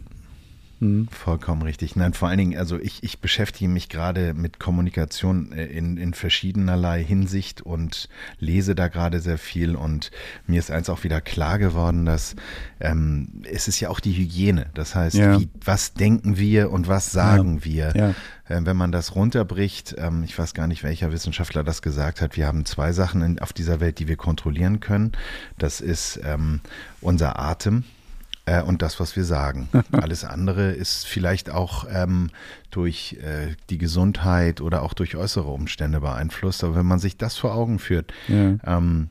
Mhm. Vollkommen richtig. Nein, vor allen Dingen, also ich, ich beschäftige mich gerade mit Kommunikation äh, in, in verschiedenerlei Hinsicht und lese da gerade sehr viel und mir ist eins auch wieder klar geworden, dass ähm, es ist ja auch die Hygiene. Das heißt, ja. wie, was denken wir und was sagen ja. wir? Ja. Äh, wenn man das runterbricht, ähm, ich weiß gar nicht, welcher Wissenschaftler das gesagt hat, wir haben zwei Sachen in, auf dieser Welt, die wir kontrollieren können. Das ist ähm, unser Atem äh, und das, was wir sagen. Alles andere ist vielleicht auch ähm, durch äh, die Gesundheit oder auch durch äußere Umstände beeinflusst. Aber wenn man sich das vor Augen führt, ja. ähm,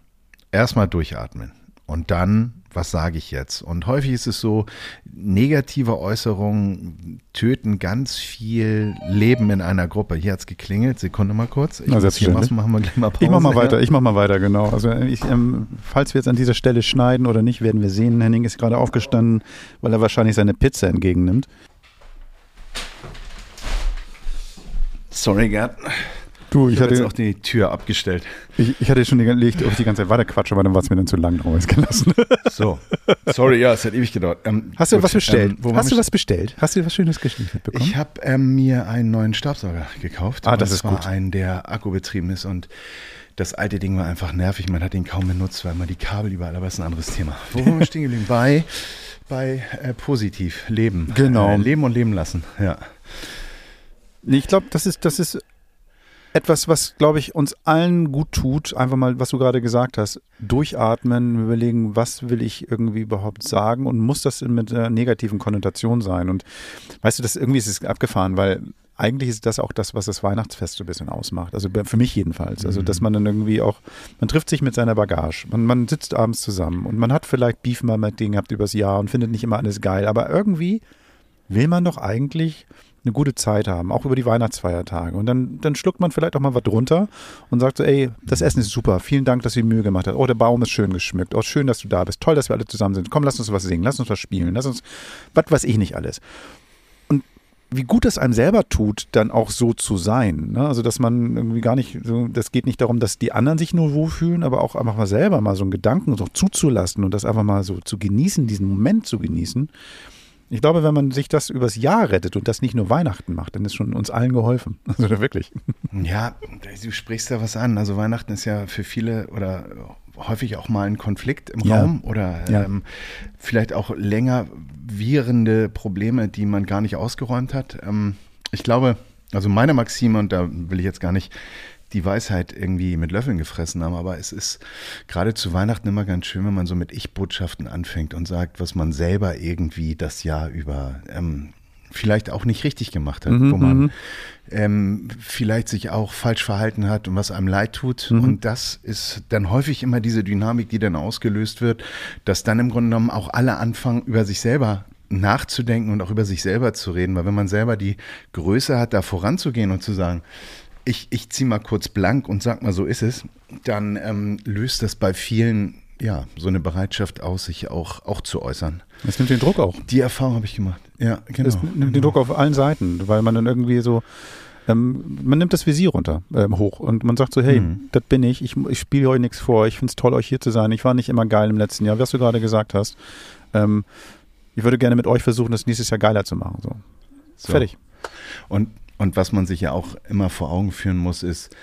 erstmal durchatmen und dann was sage ich jetzt? Und häufig ist es so, negative Äußerungen töten ganz viel Leben in einer Gruppe. Hier hat es geklingelt. Sekunde mal kurz. Ich muss hier machen wir gleich mal Pause. Ich mach mal weiter, ich mach mal weiter, genau. Also ich, ähm, falls wir jetzt an dieser Stelle schneiden oder nicht, werden wir sehen. Henning ist gerade aufgestanden, weil er wahrscheinlich seine Pizza entgegennimmt. Sorry, Gerd. Du, ich, ich hatte jetzt auch die Tür abgestellt. Ich, ich hatte schon die, ich die ganze Zeit weiter quatschen, aber dann war es mir dann zu lang drauf gelassen. So. Sorry, ja, es hat ewig gedauert. Ähm, Hast du gut, was bestellt? Ähm, Hast du was bestellt? Hast du was Schönes geschickt bekommen? Ich habe ähm, mir einen neuen Staubsauger gekauft. Ah, das ist gut. einen, der akkubetrieben ist und das alte Ding war einfach nervig. Man hat den kaum benutzt, weil man die Kabel überall, aber das ist ein anderes Thema. Wo waren wir stehen geblieben? Bei, bei äh, positiv, leben. Genau. Äh, leben und leben lassen, ja. Ich glaube, das ist, das ist etwas, was, glaube ich, uns allen gut tut, einfach mal, was du gerade gesagt hast, durchatmen, überlegen, was will ich irgendwie überhaupt sagen und muss das mit einer negativen Konnotation sein? Und weißt du, das irgendwie ist es abgefahren, weil eigentlich ist das auch das, was das Weihnachtsfest so ein bisschen ausmacht. Also für mich jedenfalls. Also, dass mhm. man dann irgendwie auch, man trifft sich mit seiner Bagage. Man, man sitzt abends zusammen und man hat vielleicht Beef mal mit denen gehabt übers Jahr und findet nicht immer alles geil. Aber irgendwie will man doch eigentlich eine gute Zeit haben, auch über die Weihnachtsfeiertage. Und dann, dann schluckt man vielleicht auch mal was drunter und sagt so, ey, das Essen ist super, vielen Dank, dass ihr Mühe gemacht habt. Oh, der Baum ist schön geschmückt. Oh, schön, dass du da bist. Toll, dass wir alle zusammen sind. Komm, lass uns was singen, lass uns was spielen, lass uns, was weiß ich nicht alles. Und wie gut es einem selber tut, dann auch so zu sein. Ne? Also, dass man irgendwie gar nicht, so, das geht nicht darum, dass die anderen sich nur wohlfühlen, aber auch einfach mal selber mal so einen Gedanken so zuzulassen und das einfach mal so zu genießen, diesen Moment zu genießen. Ich glaube, wenn man sich das übers Jahr rettet und das nicht nur Weihnachten macht, dann ist schon uns allen geholfen. Also wirklich. Ja, du sprichst da was an. Also Weihnachten ist ja für viele oder häufig auch mal ein Konflikt im ja. Raum oder ja. ähm, vielleicht auch länger währende Probleme, die man gar nicht ausgeräumt hat. Ähm, ich glaube, also meine Maxime, und da will ich jetzt gar nicht die Weisheit irgendwie mit Löffeln gefressen haben, aber es ist gerade zu Weihnachten immer ganz schön, wenn man so mit Ich-Botschaften anfängt und sagt, was man selber irgendwie das Jahr über ähm, vielleicht auch nicht richtig gemacht hat, Mhm, wo man mhm. ähm, vielleicht sich auch falsch verhalten hat und was einem leid tut. Mhm. Und das ist dann häufig immer diese Dynamik, die dann ausgelöst wird, dass dann im Grunde genommen auch alle anfangen, über sich selber nachzudenken und auch über sich selber zu reden. Weil wenn man selber die Größe hat, da voranzugehen und zu sagen, ich, ich ziehe mal kurz blank und sag mal, so ist es, dann ähm, löst das bei vielen ja so eine Bereitschaft aus, sich auch, auch zu äußern. Das nimmt den Druck auch. Die Erfahrung habe ich gemacht. Ja, genau. Das nimmt den Druck auf allen Seiten, weil man dann irgendwie so, ähm, man nimmt das Visier runter, ähm, hoch und man sagt so, hey, Mhm. das bin ich, ich, ich spiele euch nichts vor, ich finde es toll, euch hier zu sein, ich war nicht immer geil im letzten Jahr, was du gerade gesagt hast. Ähm, ich würde gerne mit euch versuchen, das nächstes Jahr geiler zu machen. So. So. Fertig. Und, und was man sich ja auch immer vor Augen führen muss, ist,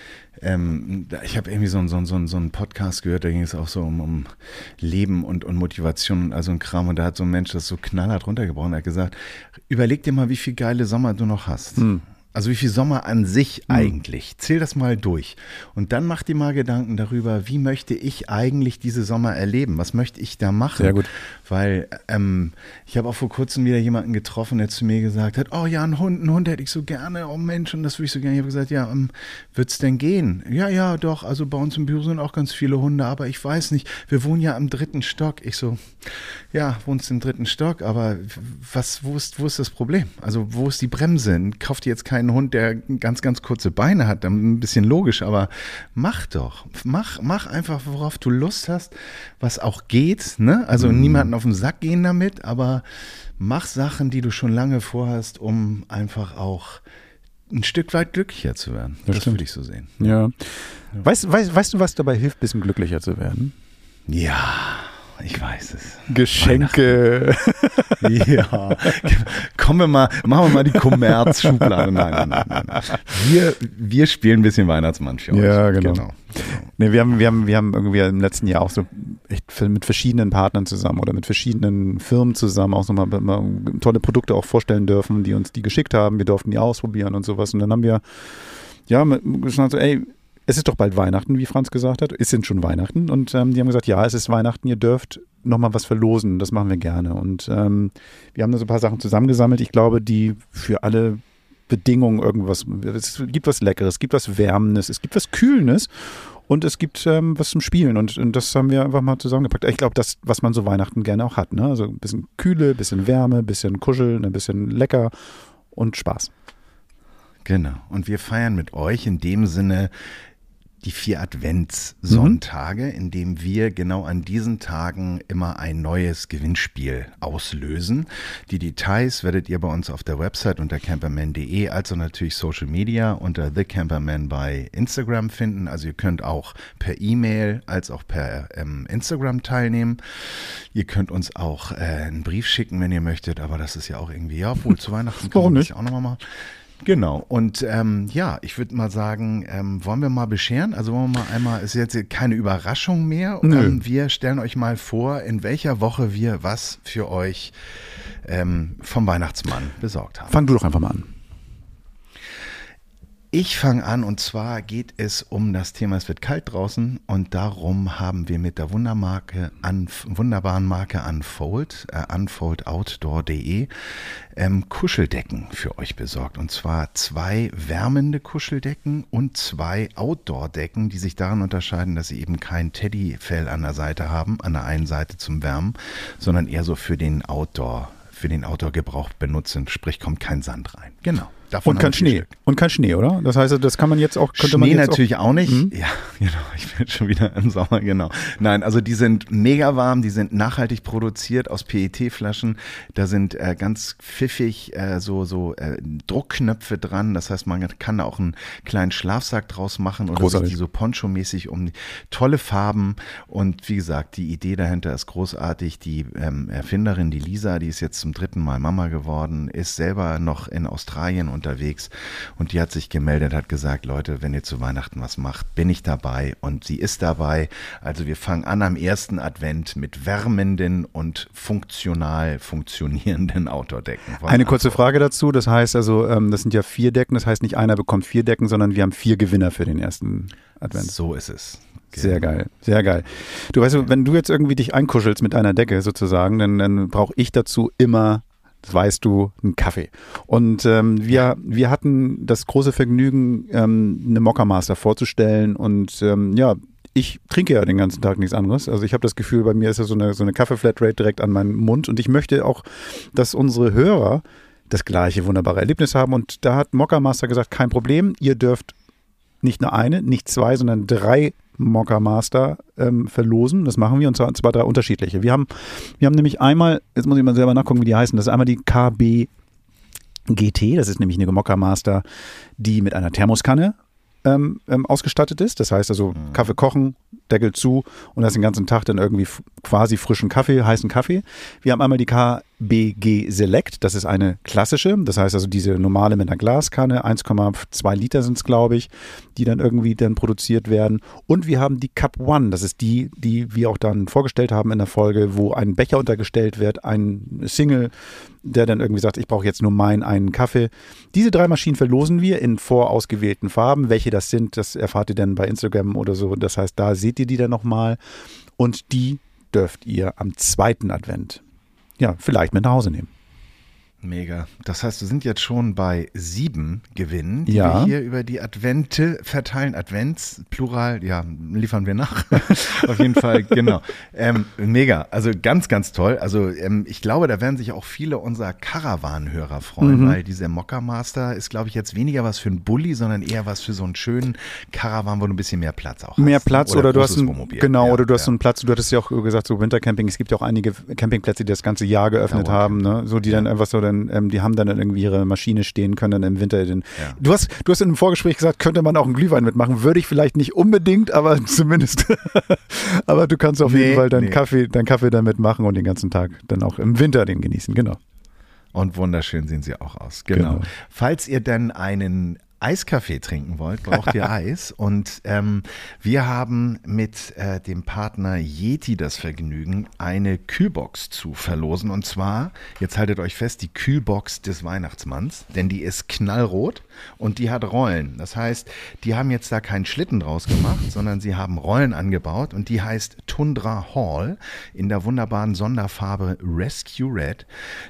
ähm, ich habe irgendwie so, einen- so, so, einen- so Podcast gehört, da ging es auch so um, um Leben und, und Motivation und also ein Kram. Und da hat so ein Mensch das so knallhart runtergebrochen. Er hat gesagt, überleg dir mal, wie viel geile Sommer du noch hast. Hm. Also wie viel Sommer an sich eigentlich. Zähl das mal durch. Und dann mach dir mal Gedanken darüber, wie möchte ich eigentlich diese Sommer erleben? Was möchte ich da machen? Sehr gut. Weil ähm, ich habe auch vor kurzem wieder jemanden getroffen, der zu mir gesagt hat, oh ja, ein Hund, einen Hund hätte ich so gerne, oh Mensch, und das würde ich so gerne. Ich habe gesagt, ja, ähm, wird's denn gehen? Ja, ja, doch, also bei uns im Büro sind auch ganz viele Hunde, aber ich weiß nicht, wir wohnen ja im dritten Stock. Ich so, ja, wohnst im dritten Stock, aber was, wo ist, wo ist das Problem? Also wo ist die Bremse? Kauft ihr jetzt keinen Hund, der ganz, ganz kurze Beine hat, dann ein bisschen logisch, aber mach doch. Mach, mach einfach, worauf du Lust hast, was auch geht, ne? Also Mhm. niemanden auf den Sack gehen damit, aber mach Sachen, die du schon lange vorhast, um einfach auch ein Stück weit glücklicher zu werden. Das Das, würde ich so sehen. Ja. Weißt, weißt, weißt du, was dabei hilft, ein bisschen glücklicher zu werden? Ja, ich weiß es. Geschenke. Ja, kommen wir mal, machen wir mal die Kommerzschublade. Nein, nein, nein. Wir, wir spielen ein bisschen Weihnachtsmann für euch. Ja, genau. genau. Nee, wir haben, wir haben, wir haben irgendwie im letzten Jahr auch so echt mit verschiedenen Partnern zusammen oder mit verschiedenen Firmen zusammen auch so mal, mal tolle Produkte auch vorstellen dürfen, die uns die geschickt haben. Wir durften die ausprobieren und sowas. Und dann haben wir, ja, gesagt so, ey, es ist doch bald Weihnachten, wie Franz gesagt hat. Es sind schon Weihnachten. Und ähm, die haben gesagt, ja, es ist Weihnachten, ihr dürft nochmal was verlosen. Das machen wir gerne. Und ähm, wir haben da so ein paar Sachen zusammengesammelt. Ich glaube, die für alle Bedingungen irgendwas, es gibt was Leckeres, es gibt was Wärmendes, es gibt was Kühlendes und es gibt ähm, was zum Spielen und, und das haben wir einfach mal zusammengepackt. Ich glaube, das, was man so Weihnachten gerne auch hat, ne? Also ein bisschen Kühle, ein bisschen Wärme, ein bisschen Kuscheln, ein bisschen lecker und Spaß. Genau. Und wir feiern mit euch in dem Sinne die vier Adventssonntage, in dem wir genau an diesen Tagen immer ein neues Gewinnspiel auslösen. Die Details werdet ihr bei uns auf der Website unter camperman.de, also natürlich Social Media unter The Camperman bei Instagram finden. Also ihr könnt auch per E-Mail als auch per ähm, Instagram teilnehmen. Ihr könnt uns auch äh, einen Brief schicken, wenn ihr möchtet, aber das ist ja auch irgendwie, ja, wohl zu Weihnachten kann Warum man nicht? das auch nochmal machen. Genau. Und ähm, ja, ich würde mal sagen, ähm, wollen wir mal bescheren? Also wollen wir mal einmal, ist jetzt keine Überraschung mehr. Nö. Ähm, wir stellen euch mal vor, in welcher Woche wir was für euch ähm, vom Weihnachtsmann besorgt haben. Fang du doch einfach mal an. Ich fange an und zwar geht es um das Thema, es wird kalt draußen und darum haben wir mit der Wundermarke, wunderbaren Marke Unfold, äh, unfoldoutdoor.de, ähm, Kuscheldecken für euch besorgt. Und zwar zwei wärmende Kuscheldecken und zwei Outdoor-Decken, die sich daran unterscheiden, dass sie eben kein Teddyfell an der Seite haben, an der einen Seite zum Wärmen, sondern eher so für den Outdoor, für den Outdoor-Gebrauch benutzen, sprich kommt kein Sand rein. Genau. Davon Und kein Schnee. Stück. Und kein Schnee, oder? Das heißt, das kann man jetzt auch, könnte man Schnee jetzt natürlich auch, nicht. Mhm. Ja, genau. Ich bin schon wieder im Sommer, genau. Nein, also die sind mega warm, die sind nachhaltig produziert aus PET-Flaschen. Da sind äh, ganz pfiffig äh, so, so äh, Druckknöpfe dran. Das heißt, man kann da auch einen kleinen Schlafsack draus machen oder Großartig. sich die so poncho-mäßig um tolle Farben. Und wie gesagt, die Idee dahinter ist großartig. Die ähm, Erfinderin, die Lisa, die ist jetzt zum dritten Mal Mama geworden, ist selber noch in Australien unterwegs und die hat sich gemeldet, hat gesagt, Leute, wenn ihr zu Weihnachten was macht, bin ich dabei und sie ist dabei. Also wir fangen an am ersten Advent mit wärmenden und funktional funktionierenden Outdoor-Decken. Eine kurze Frage dazu, das heißt also, ähm, das sind ja vier Decken, das heißt nicht einer bekommt vier Decken, sondern wir haben vier Gewinner für den ersten Advent. So ist es. Sehr geil, sehr geil. Du weißt, wenn du jetzt irgendwie dich einkuschelst mit einer Decke sozusagen, dann, dann brauche ich dazu immer, das weißt du, einen Kaffee. Und ähm, wir, wir hatten das große Vergnügen, ähm, eine Mockermaster vorzustellen und ähm, ja, ich trinke ja den ganzen Tag nichts anderes. Also ich habe das Gefühl, bei mir ist ja so eine, so eine Kaffee-Flatrate direkt an meinem Mund und ich möchte auch, dass unsere Hörer das gleiche wunderbare Erlebnis haben und da hat Mockermaster gesagt, kein Problem, ihr dürft nicht nur eine, nicht zwei, sondern drei Mocker Master ähm, verlosen. Das machen wir und zwar zwei, drei unterschiedliche. Wir haben, wir haben nämlich einmal, jetzt muss ich mal selber nachgucken, wie die heißen. Das ist einmal die KB GT, das ist nämlich eine Mokka Master, die mit einer Thermoskanne ähm, ähm, ausgestattet ist. Das heißt also mhm. Kaffee kochen, Deckel zu und das den ganzen Tag dann irgendwie quasi frischen Kaffee, heißen Kaffee. Wir haben einmal die KBG Select, das ist eine klassische, das heißt also diese normale mit einer Glaskanne, 1,2 Liter sind es glaube ich, die dann irgendwie dann produziert werden. Und wir haben die Cup One, das ist die, die wir auch dann vorgestellt haben in der Folge, wo ein Becher untergestellt wird, ein Single der dann irgendwie sagt, ich brauche jetzt nur meinen einen Kaffee. Diese drei Maschinen verlosen wir in vorausgewählten Farben. Welche das sind, das erfahrt ihr dann bei Instagram oder so. Das heißt, da seht ihr die dann nochmal. Und die dürft ihr am zweiten Advent, ja, vielleicht mit nach Hause nehmen. Mega. Das heißt, wir sind jetzt schon bei sieben Gewinnen, die ja. wir hier über die Advente verteilen. Advents, Plural, ja, liefern wir nach. Auf jeden Fall, genau. Ähm, mega. Also ganz, ganz toll. Also ähm, ich glaube, da werden sich auch viele unserer Caravan-Hörer freuen, mhm. weil dieser Mokka Master ist, glaube ich, jetzt weniger was für einen Bulli, sondern eher was für so einen schönen Caravan, wo du ein bisschen mehr Platz auch hast. Mehr Platz oder, oder du hast ein, genau, ja, oder du hast ja. einen Platz, du hattest ja auch gesagt, so Wintercamping, es gibt ja auch einige Campingplätze, die das ganze Jahr geöffnet Dauer haben, ne? so die dann einfach so dann, ähm, die haben dann irgendwie ihre Maschine stehen können dann im Winter. Den, ja. du, hast, du hast in einem Vorgespräch gesagt, könnte man auch einen Glühwein mitmachen. Würde ich vielleicht nicht unbedingt, aber zumindest. aber du kannst auf nee, jeden Fall deinen, nee. Kaffee, deinen Kaffee damit machen und den ganzen Tag dann auch im Winter den genießen, genau. Und wunderschön sehen sie auch aus. Genau. genau. Falls ihr dann einen Eiskaffee trinken wollt, braucht ihr Eis. Und ähm, wir haben mit äh, dem Partner Yeti das Vergnügen, eine Kühlbox zu verlosen. Und zwar, jetzt haltet euch fest, die Kühlbox des Weihnachtsmanns, denn die ist knallrot und die hat Rollen. Das heißt, die haben jetzt da keinen Schlitten draus gemacht, sondern sie haben Rollen angebaut und die heißt Tundra Hall in der wunderbaren Sonderfarbe Rescue Red.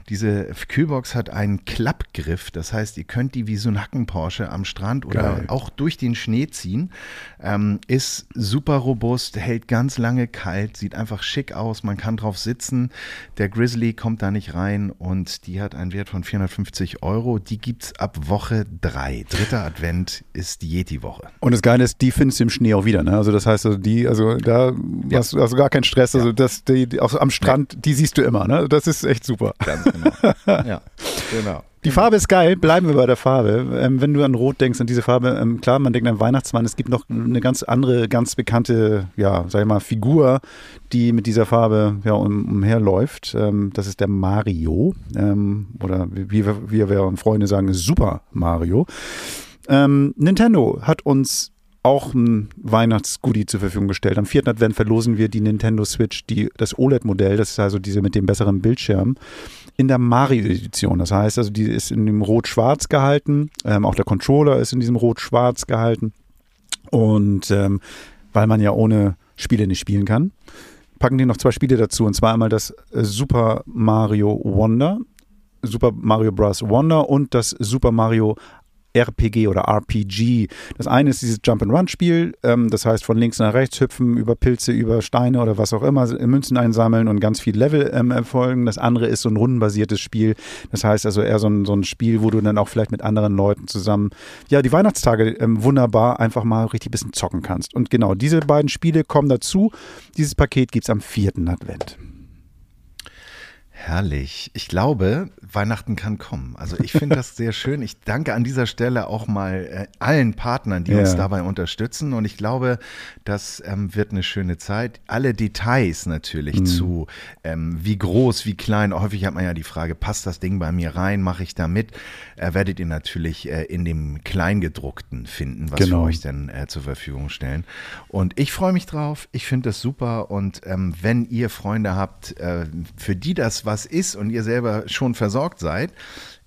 Diese Kühlbox hat einen Klappgriff, das heißt, ihr könnt die wie so ein Hacken-Porsche am Strand oder Geil. auch durch den Schnee ziehen. Ähm, ist super robust, hält ganz lange kalt, sieht einfach schick aus, man kann drauf sitzen. Der Grizzly kommt da nicht rein und die hat einen Wert von 450 Euro. Die gibt es ab Woche 3. Dritter Advent ist die Yeti-Woche. Und das Geile ist, die findest du im Schnee auch wieder. Ne? Also das heißt, also die, also da ja. hast du also gar keinen Stress. Also ja. das, die, die, auch am Strand, ja. die siehst du immer. Ne? Das ist echt super. Ganz genau. ja, genau. Die Farbe ist geil, bleiben wir bei der Farbe. Ähm, wenn du an Rot denkst, an diese Farbe, ähm, klar, man denkt an Weihnachtsmann, es gibt noch eine ganz andere, ganz bekannte, ja, sag ich mal, Figur, die mit dieser Farbe ja, um, umherläuft. Ähm, das ist der Mario. Ähm, oder wie, wie wir und Freunde sagen, Super Mario. Ähm, Nintendo hat uns auch ein Weihnachtsgoodie zur Verfügung gestellt. Am 4. Advent verlosen wir die Nintendo Switch, die, das OLED-Modell, das ist also diese mit dem besseren Bildschirm in der Mario-Edition. Das heißt also, die ist in dem Rot-Schwarz gehalten. Ähm, auch der Controller ist in diesem Rot-Schwarz gehalten. Und ähm, weil man ja ohne Spiele nicht spielen kann, packen die noch zwei Spiele dazu. Und zwar einmal das äh, Super Mario Wonder, Super Mario Bros. Wonder und das Super Mario RPG oder RPG. Das eine ist dieses Jump-and-Run-Spiel, ähm, das heißt von links nach rechts hüpfen, über Pilze, über Steine oder was auch immer, Münzen einsammeln und ganz viel Level ähm, erfolgen. Das andere ist so ein rundenbasiertes Spiel, das heißt also eher so ein, so ein Spiel, wo du dann auch vielleicht mit anderen Leuten zusammen, ja, die Weihnachtstage ähm, wunderbar einfach mal richtig ein bisschen zocken kannst. Und genau, diese beiden Spiele kommen dazu. Dieses Paket gibt es am vierten Advent. Herrlich. Ich glaube, Weihnachten kann kommen. Also ich finde das sehr schön. Ich danke an dieser Stelle auch mal äh, allen Partnern, die ja. uns dabei unterstützen. Und ich glaube, das ähm, wird eine schöne Zeit. Alle Details natürlich mhm. zu, ähm, wie groß, wie klein. Häufig hat man ja die Frage, passt das Ding bei mir rein? Mache ich da mit? Äh, werdet ihr natürlich äh, in dem Kleingedruckten finden, was genau. wir euch denn äh, zur Verfügung stellen. Und ich freue mich drauf. Ich finde das super. Und ähm, wenn ihr Freunde habt, äh, für die das was ist und ihr selber schon versorgt seid,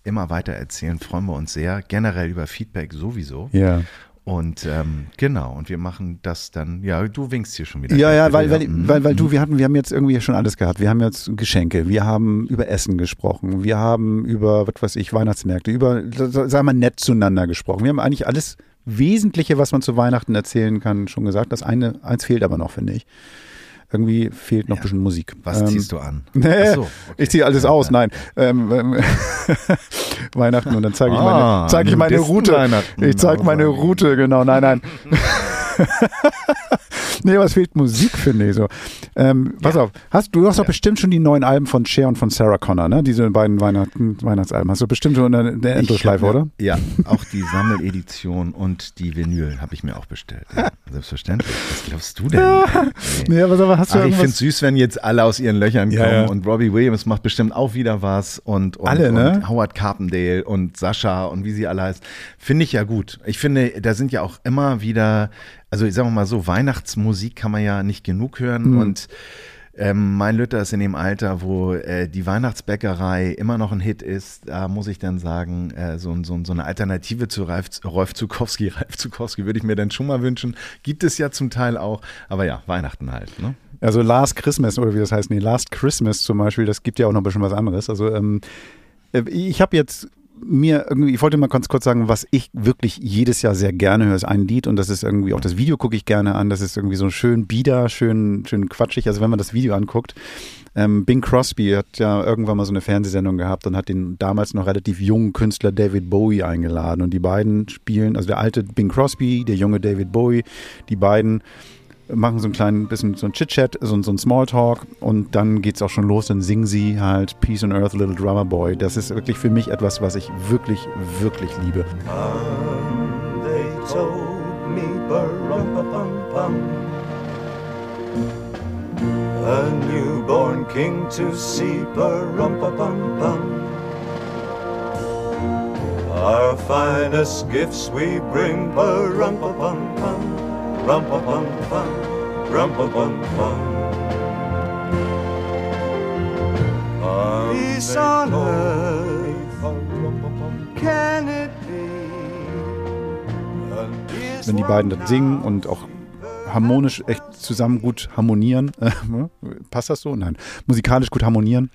immer weiter erzählen, freuen wir uns sehr. Generell über Feedback sowieso. Ja. Und ähm, genau, und wir machen das dann, ja, du winkst hier schon wieder. Ja, ja, weil, weil, mhm. weil, weil du, wir hatten, wir haben jetzt irgendwie schon alles gehabt. Wir haben jetzt Geschenke, wir haben über Essen gesprochen, wir haben über, was weiß ich, Weihnachtsmärkte, über, sagen wir mal, nett zueinander gesprochen. Wir haben eigentlich alles Wesentliche, was man zu Weihnachten erzählen kann, schon gesagt. Das eine, eins fehlt aber noch, finde ich. Irgendwie fehlt noch ja. ein bisschen Musik. Was ähm, ziehst du an? Nee, so, okay. ich ziehe alles aus, nein. Ähm, ähm, Weihnachten und dann zeige ich meine, ah, zeige ich meine Route. Ich zeige meine Route, genau, nein, nein. nee, was fehlt Musik, finde ich so. Ähm, pass ja. auf, hast, du hast doch ja. bestimmt schon die neuen Alben von Cher und von Sarah Connor, ne? Diese beiden Weihnachten, Weihnachtsalben. Hast du bestimmt schon eine, eine Endlosschleife, oder? Ja, auch die Sammeledition und die Vinyl habe ich mir auch bestellt. Ja, selbstverständlich. Was glaubst du denn? nee, aber sag mal, hast du Ach, ich finde es süß, wenn jetzt alle aus ihren Löchern kommen und Robbie Williams macht bestimmt auch wieder was und, und, alle, ne? und Howard Carpendale und Sascha und wie sie alle heißt. Finde ich ja gut. Ich finde, da sind ja auch immer wieder also sagen wir mal so, Weihnachtsmusik kann man ja nicht genug hören mhm. und ähm, mein Lütter ist in dem Alter, wo äh, die Weihnachtsbäckerei immer noch ein Hit ist. Da muss ich dann sagen, äh, so, so, so, eine Alternative zu Ralf, Rolf Zukowski, Ralf Zukowski würde ich mir dann schon mal wünschen. Gibt es ja zum Teil auch. Aber ja, Weihnachten halt. Ne? Also Last Christmas oder wie das heißt, nee, Last Christmas zum Beispiel, das gibt ja auch noch ein bisschen was anderes. Also ähm, äh, ich habe jetzt mir irgendwie, ich wollte mal ganz kurz sagen, was ich wirklich jedes Jahr sehr gerne höre, ist ein Lied und das ist irgendwie, auch das Video gucke ich gerne an, das ist irgendwie so schön bieder, schön, schön quatschig, also wenn man das Video anguckt. Ähm, Bing Crosby hat ja irgendwann mal so eine Fernsehsendung gehabt und hat den damals noch relativ jungen Künstler David Bowie eingeladen und die beiden spielen, also der alte Bing Crosby, der junge David Bowie, die beiden machen so ein kleines bisschen so ein Chit-Chat, so, so ein Smalltalk und dann geht es auch schon los, dann singen sie halt Peace on Earth, Little Drummer Boy. Das ist wirklich für mich etwas, was ich wirklich, wirklich liebe. A newborn king to see, Our finest gifts we bring, pa-rum-pa-pum-pum. Rum-pa-pum-pum, rum-pa-pum-pum. Peace on earth, can it be? Wenn die beiden das singen und auch harmonisch echt zusammen gut harmonieren, passt das so? Nein, musikalisch gut harmonieren.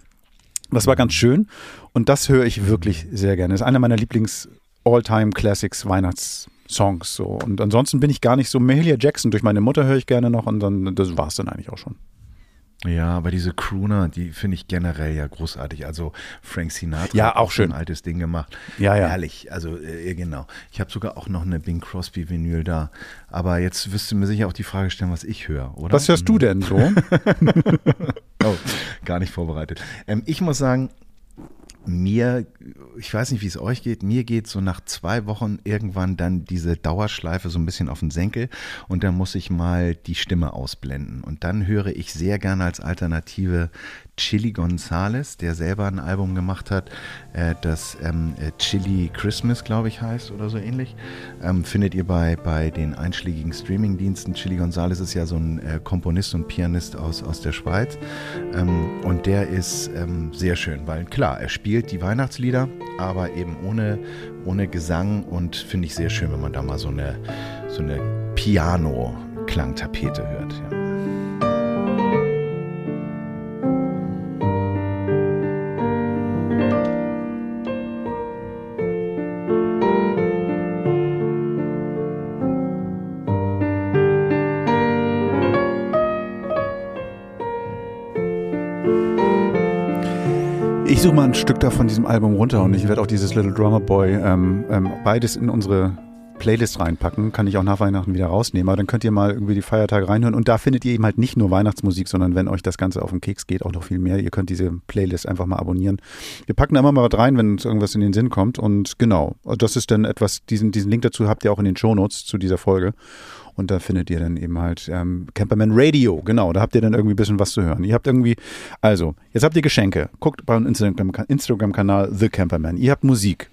Das war ganz schön und das höre ich wirklich sehr gerne. Das ist einer meiner Lieblings All-Time Classics Weihnachts Songs so. Und ansonsten bin ich gar nicht so Mahalia Jackson. Durch meine Mutter höre ich gerne noch und dann, das war es dann eigentlich auch schon. Ja, aber diese Crooner, die finde ich generell ja großartig. Also Frank Sinatra ja, auch schön. ein altes Ding gemacht. Ja, ja. Herrlich. Also äh, genau. Ich habe sogar auch noch eine Bing Crosby Vinyl da. Aber jetzt wirst du mir sicher auch die Frage stellen, was ich höre, oder? Was hörst du denn so? oh, gar nicht vorbereitet. Ähm, ich muss sagen, mir, ich weiß nicht, wie es euch geht, mir geht so nach zwei Wochen irgendwann dann diese Dauerschleife so ein bisschen auf den Senkel und dann muss ich mal die Stimme ausblenden. Und dann höre ich sehr gerne als Alternative Chili Gonzales, der selber ein Album gemacht hat, äh, das ähm, äh, Chili Christmas, glaube ich, heißt oder so ähnlich. Ähm, findet ihr bei, bei den einschlägigen Streamingdiensten. Chili Gonzales ist ja so ein äh, Komponist und Pianist aus, aus der Schweiz. Ähm, und der ist ähm, sehr schön, weil klar, er spielt die Weihnachtslieder, aber eben ohne, ohne Gesang und finde ich sehr schön, wenn man da mal so eine, so eine Piano-Klangtapete hört. Ja. Ich suche mal ein Stück da von diesem Album runter und ich werde auch dieses Little Drummer Boy ähm, ähm, beides in unsere Playlist reinpacken. Kann ich auch nach Weihnachten wieder rausnehmen. Aber dann könnt ihr mal irgendwie die Feiertage reinhören. Und da findet ihr eben halt nicht nur Weihnachtsmusik, sondern wenn euch das Ganze auf den Keks geht, auch noch viel mehr. Ihr könnt diese Playlist einfach mal abonnieren. Wir packen da immer mal was rein, wenn uns irgendwas in den Sinn kommt. Und genau, das ist dann etwas, diesen, diesen Link dazu habt ihr auch in den Shownotes zu dieser Folge. Und da findet ihr dann eben halt ähm, Camperman Radio. Genau, da habt ihr dann irgendwie ein bisschen was zu hören. Ihr habt irgendwie, also, jetzt habt ihr Geschenke. Guckt bei unserem Instagram-Kanal The Camperman. Ihr habt Musik.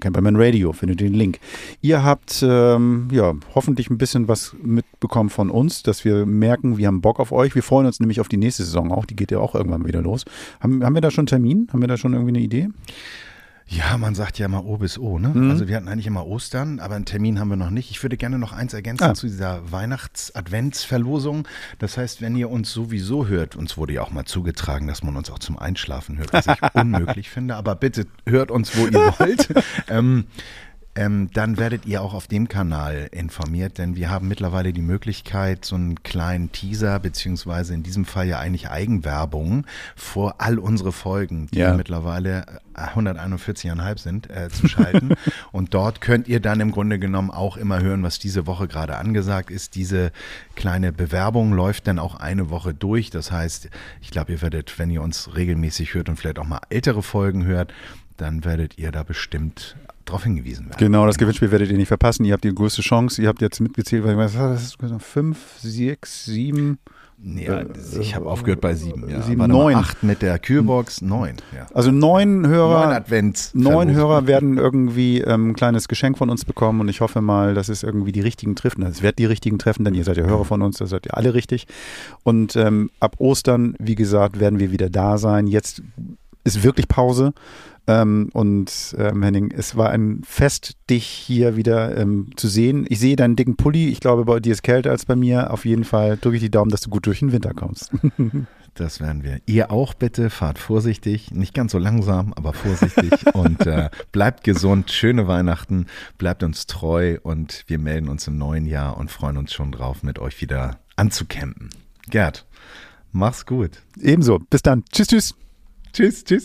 Camperman Radio, findet den Link. Ihr habt ähm, ja hoffentlich ein bisschen was mitbekommen von uns, dass wir merken, wir haben Bock auf euch. Wir freuen uns nämlich auf die nächste Saison auch. Die geht ja auch irgendwann wieder los. Haben, haben wir da schon einen Termin? Haben wir da schon irgendwie eine Idee? Ja, man sagt ja immer O bis O, ne? Mhm. Also wir hatten eigentlich immer Ostern, aber einen Termin haben wir noch nicht. Ich würde gerne noch eins ergänzen ah. zu dieser Weihnachts-Adventsverlosung. Das heißt, wenn ihr uns sowieso hört, uns wurde ja auch mal zugetragen, dass man uns auch zum Einschlafen hört, was ich unmöglich finde, aber bitte hört uns, wo ihr wollt. ähm, ähm, dann werdet ihr auch auf dem Kanal informiert, denn wir haben mittlerweile die Möglichkeit, so einen kleinen Teaser, beziehungsweise in diesem Fall ja eigentlich Eigenwerbung vor all unsere Folgen, die ja. mittlerweile 141,5 äh, sind, äh, zu schalten. und dort könnt ihr dann im Grunde genommen auch immer hören, was diese Woche gerade angesagt ist. Diese kleine Bewerbung läuft dann auch eine Woche durch. Das heißt, ich glaube, ihr werdet, wenn ihr uns regelmäßig hört und vielleicht auch mal ältere Folgen hört, dann werdet ihr da bestimmt darauf hingewiesen werden. Genau, das Gewinnspiel werdet ihr nicht verpassen. Ihr habt die größte Chance. Ihr habt jetzt mitgezählt, was das fünf, sechs, sieben. Ja, ich habe aufgehört bei sieben. Ja. Sieben, neun. Acht mit der Kühlbox, neun. Ja. Also neun Hörer, neun, Advents neun Hörer werden irgendwie ähm, ein kleines Geschenk von uns bekommen und ich hoffe mal, dass es irgendwie die richtigen treffen. Es wird die richtigen treffen, denn ihr seid ja Hörer von uns, das seid ihr alle richtig. Und ähm, ab Ostern, wie gesagt, werden wir wieder da sein. Jetzt ist wirklich Pause. Ähm, und ähm, Henning, es war ein Fest, dich hier wieder ähm, zu sehen. Ich sehe deinen dicken Pulli. Ich glaube, bei dir ist kälter als bei mir. Auf jeden Fall drücke ich die Daumen, dass du gut durch den Winter kommst. Das werden wir. Ihr auch bitte, fahrt vorsichtig, nicht ganz so langsam, aber vorsichtig und äh, bleibt gesund, schöne Weihnachten, bleibt uns treu und wir melden uns im neuen Jahr und freuen uns schon drauf, mit euch wieder anzucampen. Gerd, mach's gut. Ebenso. Bis dann. Tschüss, tschüss. Tschüss, tschüss.